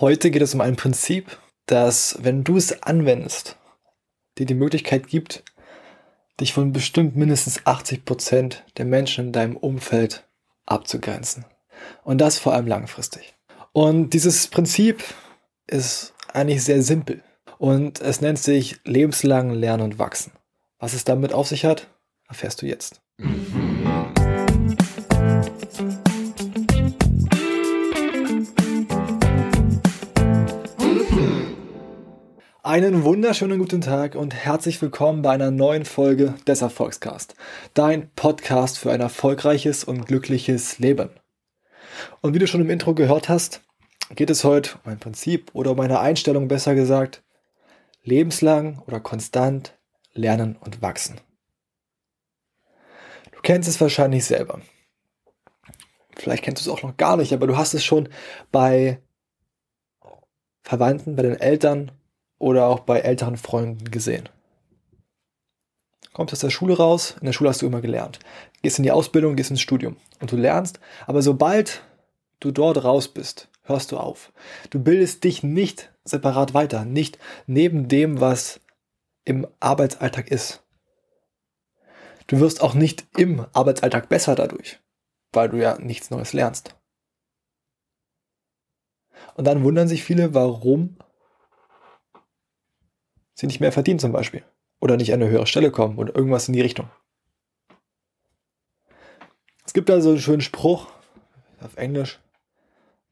Heute geht es um ein Prinzip, das, wenn du es anwendest, dir die Möglichkeit gibt, dich von bestimmt mindestens 80 Prozent der Menschen in deinem Umfeld abzugrenzen. Und das vor allem langfristig. Und dieses Prinzip ist eigentlich sehr simpel. Und es nennt sich lebenslang Lernen und Wachsen. Was es damit auf sich hat, erfährst du jetzt. Einen wunderschönen guten Tag und herzlich willkommen bei einer neuen Folge des Erfolgscast. Dein Podcast für ein erfolgreiches und glückliches Leben. Und wie du schon im Intro gehört hast, geht es heute um ein Prinzip oder um eine Einstellung besser gesagt, lebenslang oder konstant lernen und wachsen. Du kennst es wahrscheinlich selber. Vielleicht kennst du es auch noch gar nicht, aber du hast es schon bei Verwandten, bei den Eltern oder auch bei älteren Freunden gesehen. Kommst aus der Schule raus, in der Schule hast du immer gelernt. Gehst in die Ausbildung, gehst ins Studium und du lernst, aber sobald du dort raus bist, hörst du auf. Du bildest dich nicht separat weiter, nicht neben dem, was im Arbeitsalltag ist. Du wirst auch nicht im Arbeitsalltag besser dadurch, weil du ja nichts Neues lernst. Und dann wundern sich viele, warum sie nicht mehr verdienen zum Beispiel. Oder nicht an eine höhere Stelle kommen oder irgendwas in die Richtung. Es gibt da so einen schönen Spruch auf Englisch.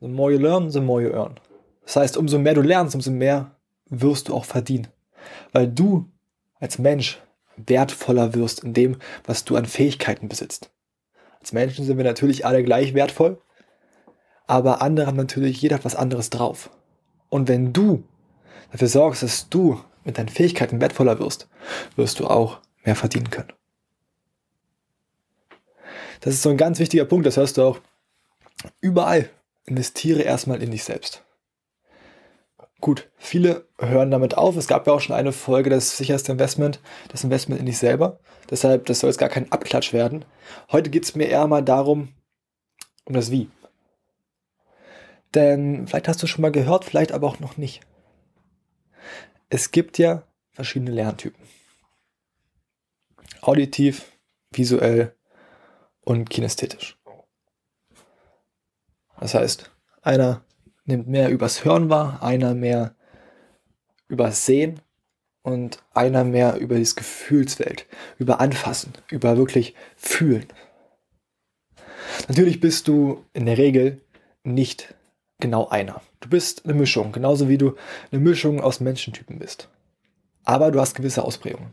The more you learn, the more you earn. Das heißt, umso mehr du lernst, umso mehr wirst du auch verdienen. Weil du als Mensch wertvoller wirst in dem, was du an Fähigkeiten besitzt. Als Menschen sind wir natürlich alle gleich wertvoll, aber andere haben natürlich jeder was anderes drauf. Und wenn du dafür sorgst, dass du mit deinen Fähigkeiten wertvoller wirst, wirst du auch mehr verdienen können. Das ist so ein ganz wichtiger Punkt, das hörst du auch überall. Investiere erstmal in dich selbst. Gut, viele hören damit auf. Es gab ja auch schon eine Folge, das sicherste Investment, das Investment in dich selber. Deshalb, das soll jetzt gar kein Abklatsch werden. Heute geht es mir eher mal darum, um das Wie. Denn vielleicht hast du schon mal gehört, vielleicht aber auch noch nicht. Es gibt ja verschiedene Lerntypen. Auditiv, visuell und kinästhetisch. Das heißt, einer nimmt mehr übers Hören wahr, einer mehr übers Sehen und einer mehr über das Gefühlswelt, über Anfassen, über wirklich Fühlen. Natürlich bist du in der Regel nicht genau einer. Du bist eine Mischung, genauso wie du eine Mischung aus Menschentypen bist. Aber du hast gewisse Ausprägungen.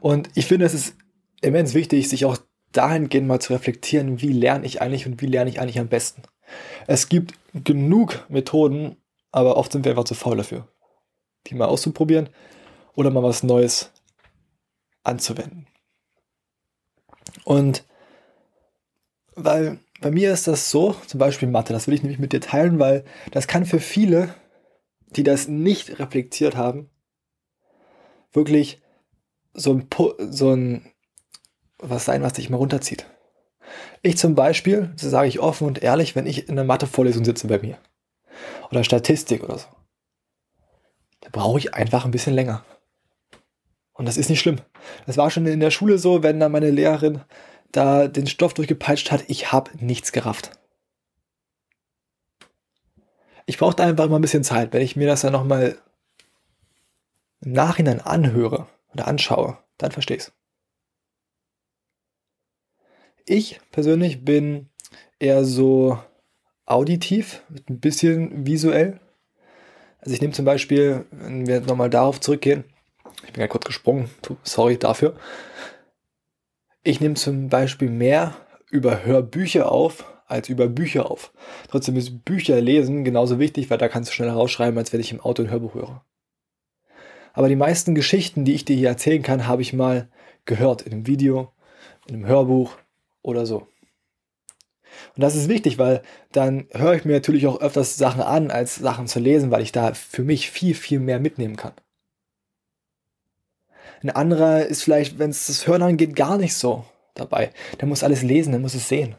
Und ich finde, es ist immens wichtig, sich auch dahingehend mal zu reflektieren, wie lerne ich eigentlich und wie lerne ich eigentlich am besten. Es gibt genug Methoden, aber oft sind wir einfach zu faul dafür, die mal auszuprobieren oder mal was Neues anzuwenden. Und weil bei mir ist das so, zum Beispiel Mathe, das will ich nämlich mit dir teilen, weil das kann für viele, die das nicht reflektiert haben, wirklich so ein, so ein was sein, was dich mal runterzieht. Ich zum Beispiel, das sage ich offen und ehrlich, wenn ich in einer Mathe-Vorlesung sitze bei mir oder Statistik oder so, da brauche ich einfach ein bisschen länger. Und das ist nicht schlimm. Das war schon in der Schule so, wenn da meine Lehrerin da den Stoff durchgepeitscht hat, ich habe nichts gerafft. Ich brauchte einfach mal ein bisschen Zeit, wenn ich mir das dann nochmal im Nachhinein anhöre oder anschaue, dann verstehe ich's. Ich persönlich bin eher so auditiv, ein bisschen visuell. Also ich nehme zum Beispiel, wenn wir nochmal darauf zurückgehen, ich bin ja kurz gesprungen, sorry dafür. Ich nehme zum Beispiel mehr über Hörbücher auf als über Bücher auf. Trotzdem ist Bücher lesen genauso wichtig, weil da kannst du schneller rausschreiben, als wenn ich im Auto ein Hörbuch höre. Aber die meisten Geschichten, die ich dir hier erzählen kann, habe ich mal gehört in einem Video, in einem Hörbuch oder so. Und das ist wichtig, weil dann höre ich mir natürlich auch öfters Sachen an, als Sachen zu lesen, weil ich da für mich viel, viel mehr mitnehmen kann. Ein anderer ist vielleicht, wenn es das Hören angeht, gar nicht so dabei. Der muss alles lesen, der muss es sehen.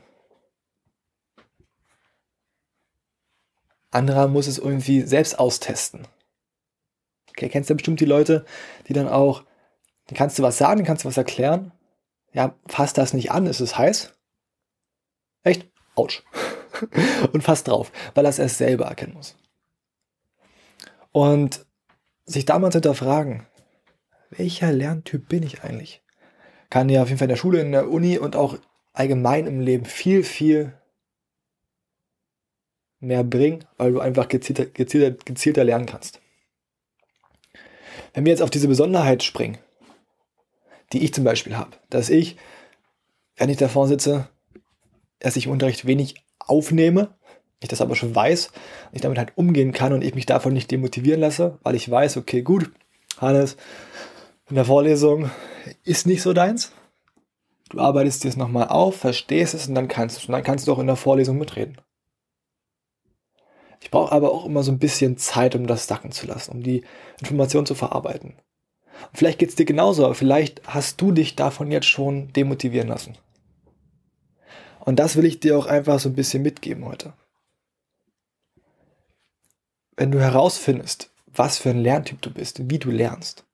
anderer muss es irgendwie selbst austesten. Okay, kennst du bestimmt die Leute, die dann auch, kannst du was sagen, kannst du was erklären. Ja, fass das nicht an, ist es heiß? Echt? Autsch. Und fass drauf, weil er es selber erkennen muss. Und sich damals hinterfragen, welcher Lerntyp bin ich eigentlich? Kann dir auf jeden Fall in der Schule, in der Uni und auch allgemein im Leben viel, viel mehr bringen, weil du einfach gezielter, gezielter, gezielter lernen kannst. Wenn wir jetzt auf diese Besonderheit springen, die ich zum Beispiel habe, dass ich, wenn ich davor sitze, dass ich im Unterricht wenig aufnehme, ich das aber schon weiß, ich damit halt umgehen kann und ich mich davon nicht demotivieren lasse, weil ich weiß, okay, gut, Hannes, in der Vorlesung ist nicht so deins. Du arbeitest dir es nochmal auf, verstehst es und dann kannst du, und dann kannst du auch in der Vorlesung mitreden. Ich brauche aber auch immer so ein bisschen Zeit, um das sacken zu lassen, um die Information zu verarbeiten. Und vielleicht geht es dir genauso, aber vielleicht hast du dich davon jetzt schon demotivieren lassen. Und das will ich dir auch einfach so ein bisschen mitgeben heute. Wenn du herausfindest, was für ein Lerntyp du bist, wie du lernst.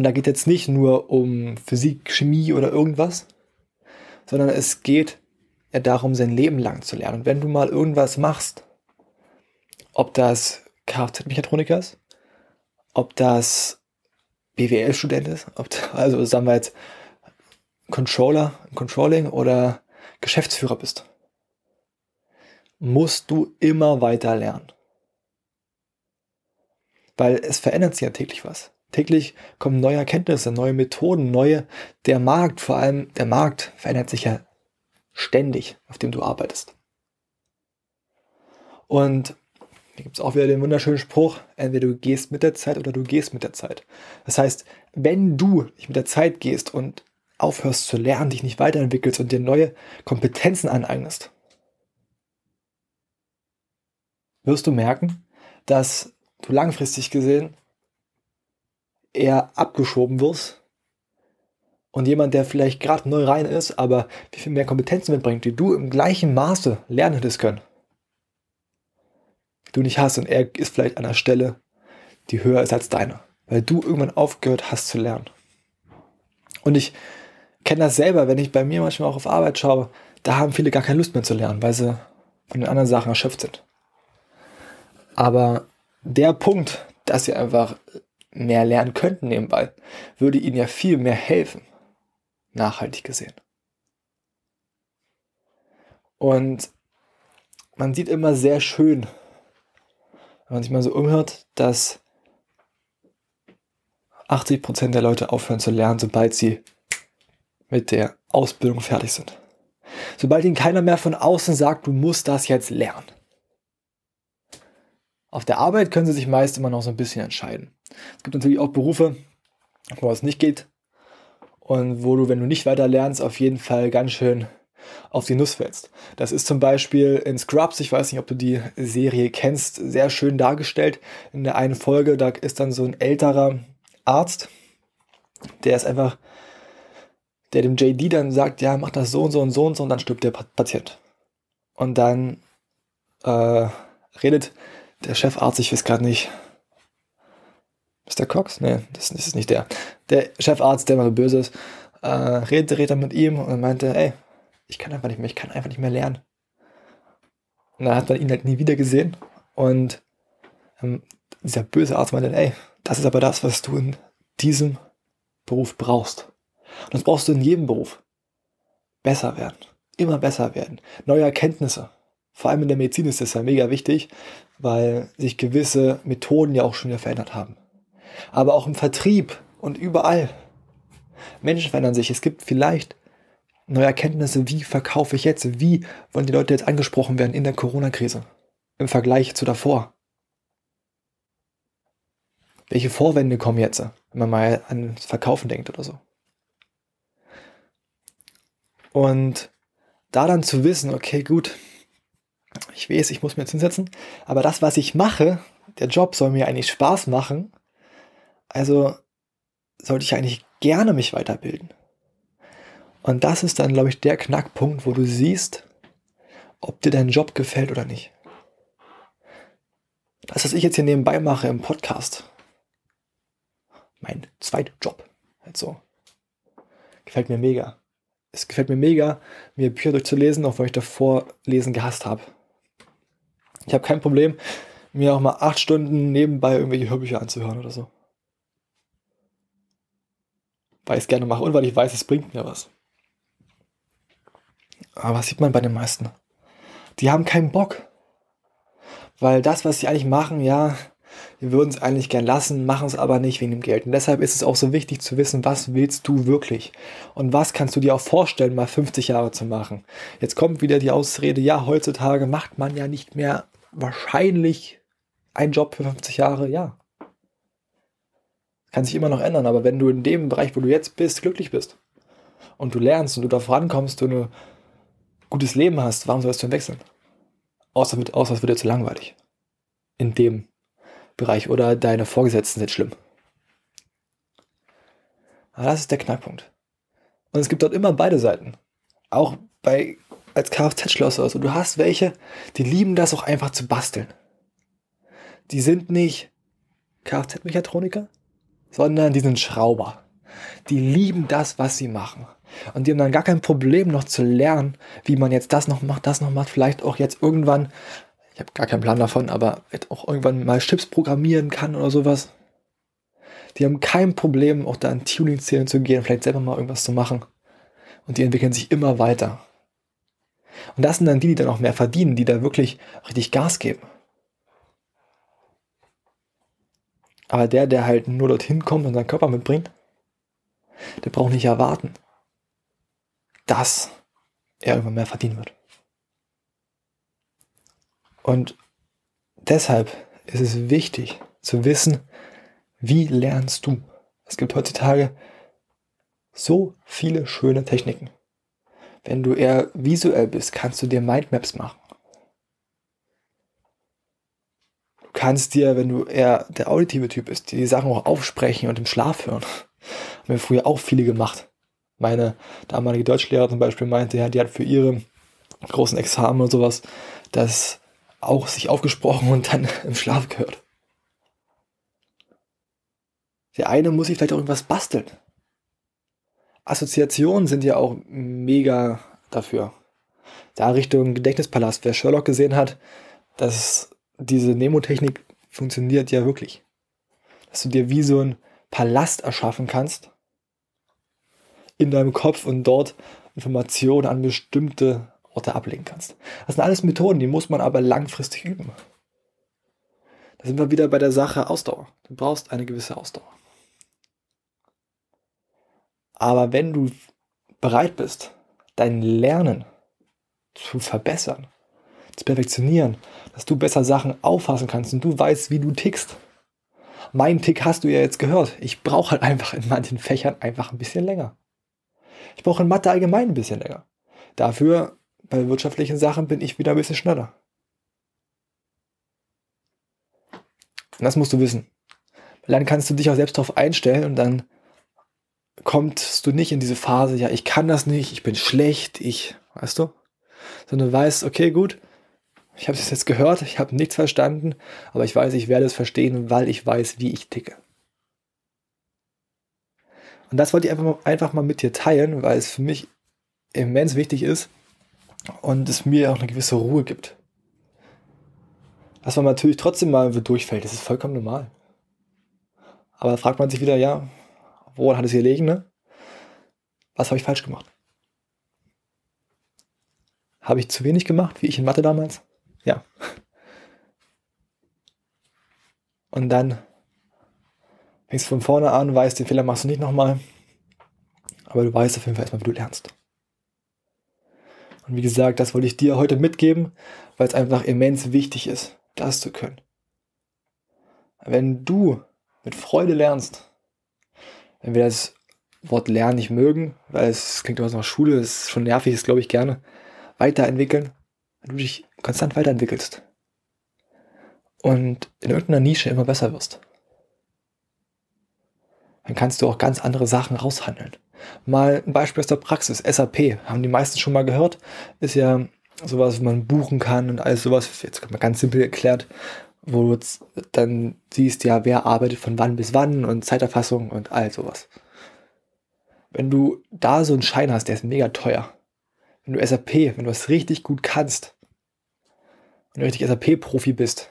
Und da geht jetzt nicht nur um Physik, Chemie oder irgendwas, sondern es geht ja darum, sein Leben lang zu lernen. Und wenn du mal irgendwas machst, ob das Kfz-Mechatroniker ist, ob das BWL-Student ist, ob, also sagen wir jetzt Controller, Controlling oder Geschäftsführer bist, musst du immer weiter lernen. Weil es verändert sich ja täglich was. Täglich kommen neue Erkenntnisse, neue Methoden, neue, der Markt, vor allem der Markt verändert sich ja ständig, auf dem du arbeitest. Und hier gibt es auch wieder den wunderschönen Spruch, entweder du gehst mit der Zeit oder du gehst mit der Zeit. Das heißt, wenn du nicht mit der Zeit gehst und aufhörst zu lernen, dich nicht weiterentwickelst und dir neue Kompetenzen aneignest, wirst du merken, dass du langfristig gesehen eher abgeschoben wirst und jemand, der vielleicht gerade neu rein ist, aber wie viel mehr Kompetenzen mitbringt, die du im gleichen Maße lernen hättest können, du nicht hast und er ist vielleicht an einer Stelle, die höher ist als deine, weil du irgendwann aufgehört hast zu lernen. Und ich kenne das selber, wenn ich bei mir manchmal auch auf Arbeit schaue, da haben viele gar keine Lust mehr zu lernen, weil sie von den anderen Sachen erschöpft sind. Aber der Punkt, dass sie einfach mehr lernen könnten nebenbei, würde ihnen ja viel mehr helfen, nachhaltig gesehen. Und man sieht immer sehr schön, wenn man sich mal so umhört, dass 80% der Leute aufhören zu lernen, sobald sie mit der Ausbildung fertig sind. Sobald ihnen keiner mehr von außen sagt, du musst das jetzt lernen. Auf der Arbeit können sie sich meist immer noch so ein bisschen entscheiden. Es gibt natürlich auch Berufe, wo es nicht geht und wo du, wenn du nicht weiter lernst, auf jeden Fall ganz schön auf die Nuss fällst. Das ist zum Beispiel in Scrubs, ich weiß nicht, ob du die Serie kennst, sehr schön dargestellt. In der einen Folge, da ist dann so ein älterer Arzt, der ist einfach, der dem JD dann sagt, ja, mach das so und so und so und so und dann stirbt der Patient. Und dann äh, redet der Chefarzt, ich weiß gerade nicht. Der Cox? Nee, das, das, ist nicht der. Der Chefarzt, der mal böse ist, äh, redet, redet dann mit ihm und meinte, ey, ich kann einfach nicht mehr, ich kann einfach nicht mehr lernen. Und dann hat man ihn halt nie wieder gesehen. Und ähm, dieser böse Arzt meinte, ey, das ist aber das, was du in diesem Beruf brauchst. Und das brauchst du in jedem Beruf. Besser werden. Immer besser werden. Neue Erkenntnisse. Vor allem in der Medizin ist das ja mega wichtig, weil sich gewisse Methoden ja auch schon wieder verändert haben. Aber auch im Vertrieb und überall. Menschen verändern sich. Es gibt vielleicht neue Erkenntnisse, wie verkaufe ich jetzt, wie wollen die Leute jetzt angesprochen werden in der Corona-Krise im Vergleich zu davor. Welche Vorwände kommen jetzt, wenn man mal an das Verkaufen denkt oder so. Und da dann zu wissen, okay, gut, ich weiß, ich muss mir jetzt hinsetzen, aber das, was ich mache, der Job soll mir eigentlich Spaß machen, also sollte ich eigentlich gerne mich weiterbilden. Und das ist dann, glaube ich, der Knackpunkt, wo du siehst, ob dir dein Job gefällt oder nicht. Das, was ich jetzt hier nebenbei mache im Podcast, mein zweiter Job, halt so, gefällt mir mega. Es gefällt mir mega, mir Bücher durchzulesen, auch wenn ich davor Lesen gehasst habe. Ich habe kein Problem, mir auch mal acht Stunden nebenbei irgendwelche Hörbücher anzuhören oder so. Weil ich es gerne mache und weil ich weiß, es bringt mir was. Aber was sieht man bei den meisten? Die haben keinen Bock. Weil das, was sie eigentlich machen, ja, wir würden es eigentlich gern lassen, machen es aber nicht wegen dem Geld. Und deshalb ist es auch so wichtig zu wissen, was willst du wirklich? Und was kannst du dir auch vorstellen, mal 50 Jahre zu machen? Jetzt kommt wieder die Ausrede, ja, heutzutage macht man ja nicht mehr wahrscheinlich einen Job für 50 Jahre, ja. Kann sich immer noch ändern, aber wenn du in dem Bereich, wo du jetzt bist, glücklich bist und du lernst und du da vorankommst, du ein gutes Leben hast, warum sollst du denn wechseln? Außer, außer es wird dir zu langweilig. In dem Bereich oder deine Vorgesetzten sind schlimm. Aber das ist der Knackpunkt. Und es gibt dort immer beide Seiten. Auch bei als Kfz-Schlosser. Also du hast welche, die lieben das auch einfach zu basteln. Die sind nicht Kfz-Mechatroniker, sondern die sind Schrauber. Die lieben das, was sie machen. Und die haben dann gar kein Problem noch zu lernen, wie man jetzt das noch macht, das noch macht, vielleicht auch jetzt irgendwann ich habe gar keinen Plan davon, aber auch irgendwann mal Chips programmieren kann oder sowas. Die haben kein Problem, auch da in Tuning-Szenen zu gehen, vielleicht selber mal irgendwas zu machen. Und die entwickeln sich immer weiter. Und das sind dann die, die dann auch mehr verdienen, die da wirklich richtig Gas geben. Aber der, der halt nur dorthin kommt und seinen Körper mitbringt, der braucht nicht erwarten, dass er irgendwann mehr verdienen wird. Und deshalb ist es wichtig zu wissen, wie lernst du? Es gibt heutzutage so viele schöne Techniken. Wenn du eher visuell bist, kannst du dir Mindmaps machen. Du kannst dir, wenn du eher der auditive Typ bist, die Sachen auch aufsprechen und im Schlaf hören. Haben wir früher auch viele gemacht. Meine damalige Deutschlehrerin zum Beispiel meinte, ja, die hat für ihre großen Examen und sowas das auch sich aufgesprochen und dann im Schlaf gehört. Der eine muss sich vielleicht auch irgendwas basteln. Assoziationen sind ja auch mega dafür. Da Richtung Gedächtnispalast, wer Sherlock gesehen hat, dass diese Nemotechnik funktioniert ja wirklich. Dass du dir wie so ein Palast erschaffen kannst in deinem Kopf und dort Informationen an bestimmte Orte ablegen kannst. Das sind alles Methoden, die muss man aber langfristig üben. Da sind wir wieder bei der Sache Ausdauer. Du brauchst eine gewisse Ausdauer. Aber wenn du bereit bist, dein Lernen zu verbessern, zu perfektionieren, dass du besser Sachen auffassen kannst und du weißt, wie du tickst. Mein Tick hast du ja jetzt gehört. Ich brauche halt einfach in manchen Fächern einfach ein bisschen länger. Ich brauche in Mathe allgemein ein bisschen länger. Dafür bei wirtschaftlichen Sachen bin ich wieder ein bisschen schneller. Und das musst du wissen. dann kannst du dich auch selbst darauf einstellen und dann kommst du nicht in diese Phase, ja, ich kann das nicht, ich bin schlecht, ich, weißt du? Sondern du weißt, okay, gut, ich habe es jetzt gehört, ich habe nichts verstanden, aber ich weiß, ich werde es verstehen, weil ich weiß, wie ich ticke. Und das wollte ich einfach mal, einfach mal mit dir teilen, weil es für mich immens wichtig ist, und es mir auch eine gewisse Ruhe gibt. Dass man natürlich trotzdem mal durchfällt, das ist vollkommen normal. Aber da fragt man sich wieder, ja, woran hat es hier liegen, ne? Was habe ich falsch gemacht? Habe ich zu wenig gemacht, wie ich in Mathe damals? Ja. Und dann fängst du von vorne an, weißt, den Fehler machst du nicht nochmal. Aber du weißt auf jeden Fall erstmal, wie du lernst. Und wie gesagt, das wollte ich dir heute mitgeben, weil es einfach immens wichtig ist, das zu können. Wenn du mit Freude lernst, wenn wir das Wort lernen nicht mögen, weil es klingt immer so nach Schule, ist schon nervig, ist glaube ich gerne, weiterentwickeln, wenn du dich konstant weiterentwickelst und in irgendeiner Nische immer besser wirst, dann kannst du auch ganz andere Sachen raushandeln. Mal ein Beispiel aus der Praxis. SAP, haben die meisten schon mal gehört, ist ja sowas, was man buchen kann und alles sowas, jetzt mal ganz simpel erklärt, wo du dann siehst, ja, wer arbeitet von wann bis wann und Zeiterfassung und all sowas. Wenn du da so einen Schein hast, der ist mega teuer. Wenn du SAP, wenn du das richtig gut kannst, wenn du richtig SAP-Profi bist,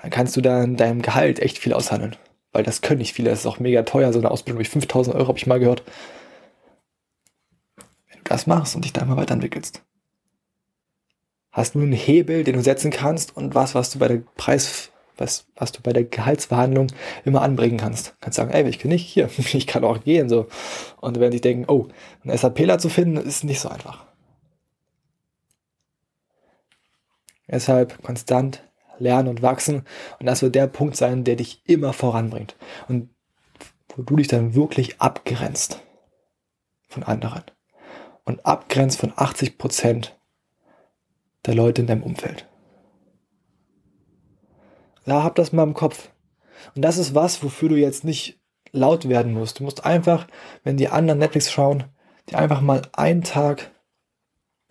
dann kannst du da in deinem Gehalt echt viel aushandeln. Weil das können nicht viele, das ist auch mega teuer, so eine Ausbildung durch 5000 Euro habe ich mal gehört. Wenn du das machst und dich da mal weiterentwickelst, hast du einen Hebel, den du setzen kannst und was, was du bei der Preis, was, was du bei der Gehaltsverhandlung immer anbringen kannst. Kannst sagen, ey, ich kann nicht hier, ich kann auch gehen, so. Und wenn die denken, oh, einen SAPler zu finden, ist nicht so einfach. Deshalb konstant lernen und wachsen. Und das wird der Punkt sein, der dich immer voranbringt. Und wo du dich dann wirklich abgrenzt von anderen. Und abgrenzt von 80 Prozent der Leute in deinem Umfeld. Da hab das mal im Kopf. Und das ist was, wofür du jetzt nicht laut werden musst. Du musst einfach, wenn die anderen Netflix schauen, dir einfach mal einen Tag,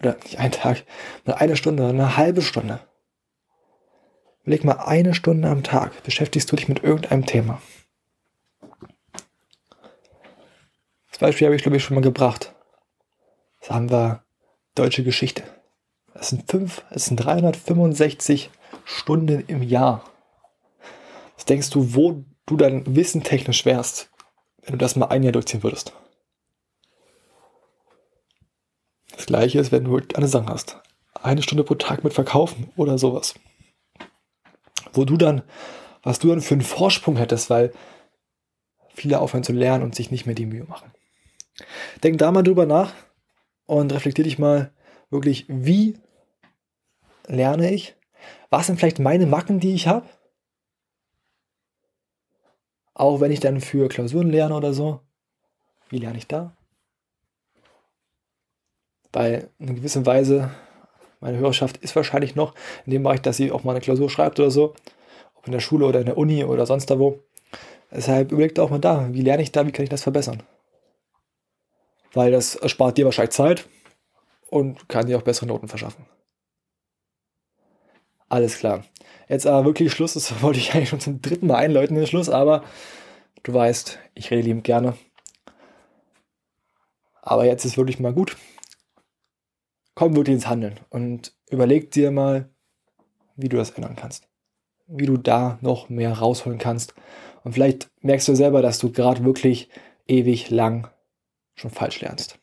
oder nicht einen Tag, mal eine Stunde, eine halbe Stunde. Leg mal eine Stunde am Tag, beschäftigst du dich mit irgendeinem Thema. Das Beispiel habe ich, glaube ich, schon mal gebracht. Das haben wir deutsche Geschichte. Das sind fünf, es sind 365 Stunden im Jahr. Was denkst du, wo du dann wissentechnisch wärst, wenn du das mal ein Jahr durchziehen würdest? Das gleiche ist, wenn du eine Sache hast. Eine Stunde pro Tag mit Verkaufen oder sowas. Wo du dann, was du dann für einen Vorsprung hättest, weil viele aufhören zu lernen und sich nicht mehr die Mühe machen. Denk da mal drüber nach und reflektier dich mal, wirklich, wie lerne ich? Was sind vielleicht meine Macken, die ich habe? Auch wenn ich dann für Klausuren lerne oder so, wie lerne ich da? Weil in gewisser Weise, meine Hörerschaft ist wahrscheinlich noch in dem Bereich, dass sie auch mal eine Klausur schreibt oder so, ob in der Schule oder in der Uni oder sonst da wo. Deshalb überlegt auch mal da, wie lerne ich da, wie kann ich das verbessern? Weil das erspart dir wahrscheinlich Zeit, und kann dir auch bessere Noten verschaffen. Alles klar. Jetzt aber wirklich Schluss. Das wollte ich eigentlich schon zum dritten Mal einläuten, den Schluss, aber du weißt, ich rede liebend gerne. Aber jetzt ist wirklich mal gut. Komm wirklich ins Handeln und überleg dir mal, wie du das ändern kannst. Wie du da noch mehr rausholen kannst. Und vielleicht merkst du selber, dass du gerade wirklich ewig lang schon falsch lernst.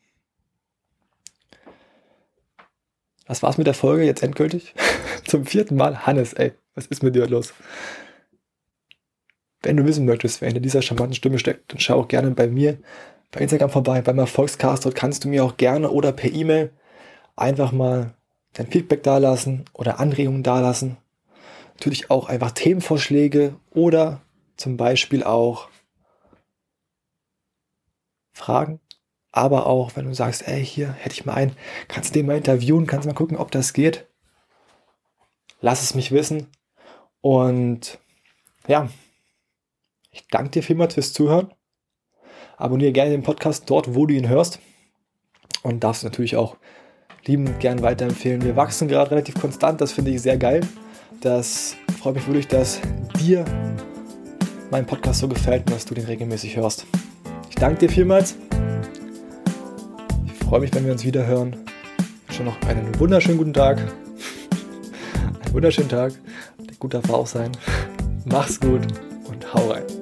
Das war's mit der Folge jetzt endgültig. Zum vierten Mal. Hannes, ey, was ist mit dir los? Wenn du wissen möchtest, wer hinter dieser charmanten Stimme steckt, dann schau auch gerne bei mir bei Instagram vorbei, beim Erfolgscast. Dort kannst du mir auch gerne oder per E-Mail einfach mal dein Feedback dalassen oder Anregungen dalassen. Natürlich auch einfach Themenvorschläge oder zum Beispiel auch Fragen aber auch, wenn du sagst, ey, hier hätte ich mal einen, kannst du den mal interviewen, kannst mal gucken, ob das geht. Lass es mich wissen. Und ja, ich danke dir vielmals fürs Zuhören. Abonniere gerne den Podcast dort, wo du ihn hörst. Und darfst natürlich auch liebend gern weiterempfehlen. Wir wachsen gerade relativ konstant, das finde ich sehr geil. Das freut mich wirklich, dass dir mein Podcast so gefällt und dass du den regelmäßig hörst. Ich danke dir vielmals freue mich, wenn wir uns wieder hören. Ich wünsche noch einen wunderschönen guten Tag. einen wunderschönen Tag. Der gut darf auch sein. Mach's gut und hau rein.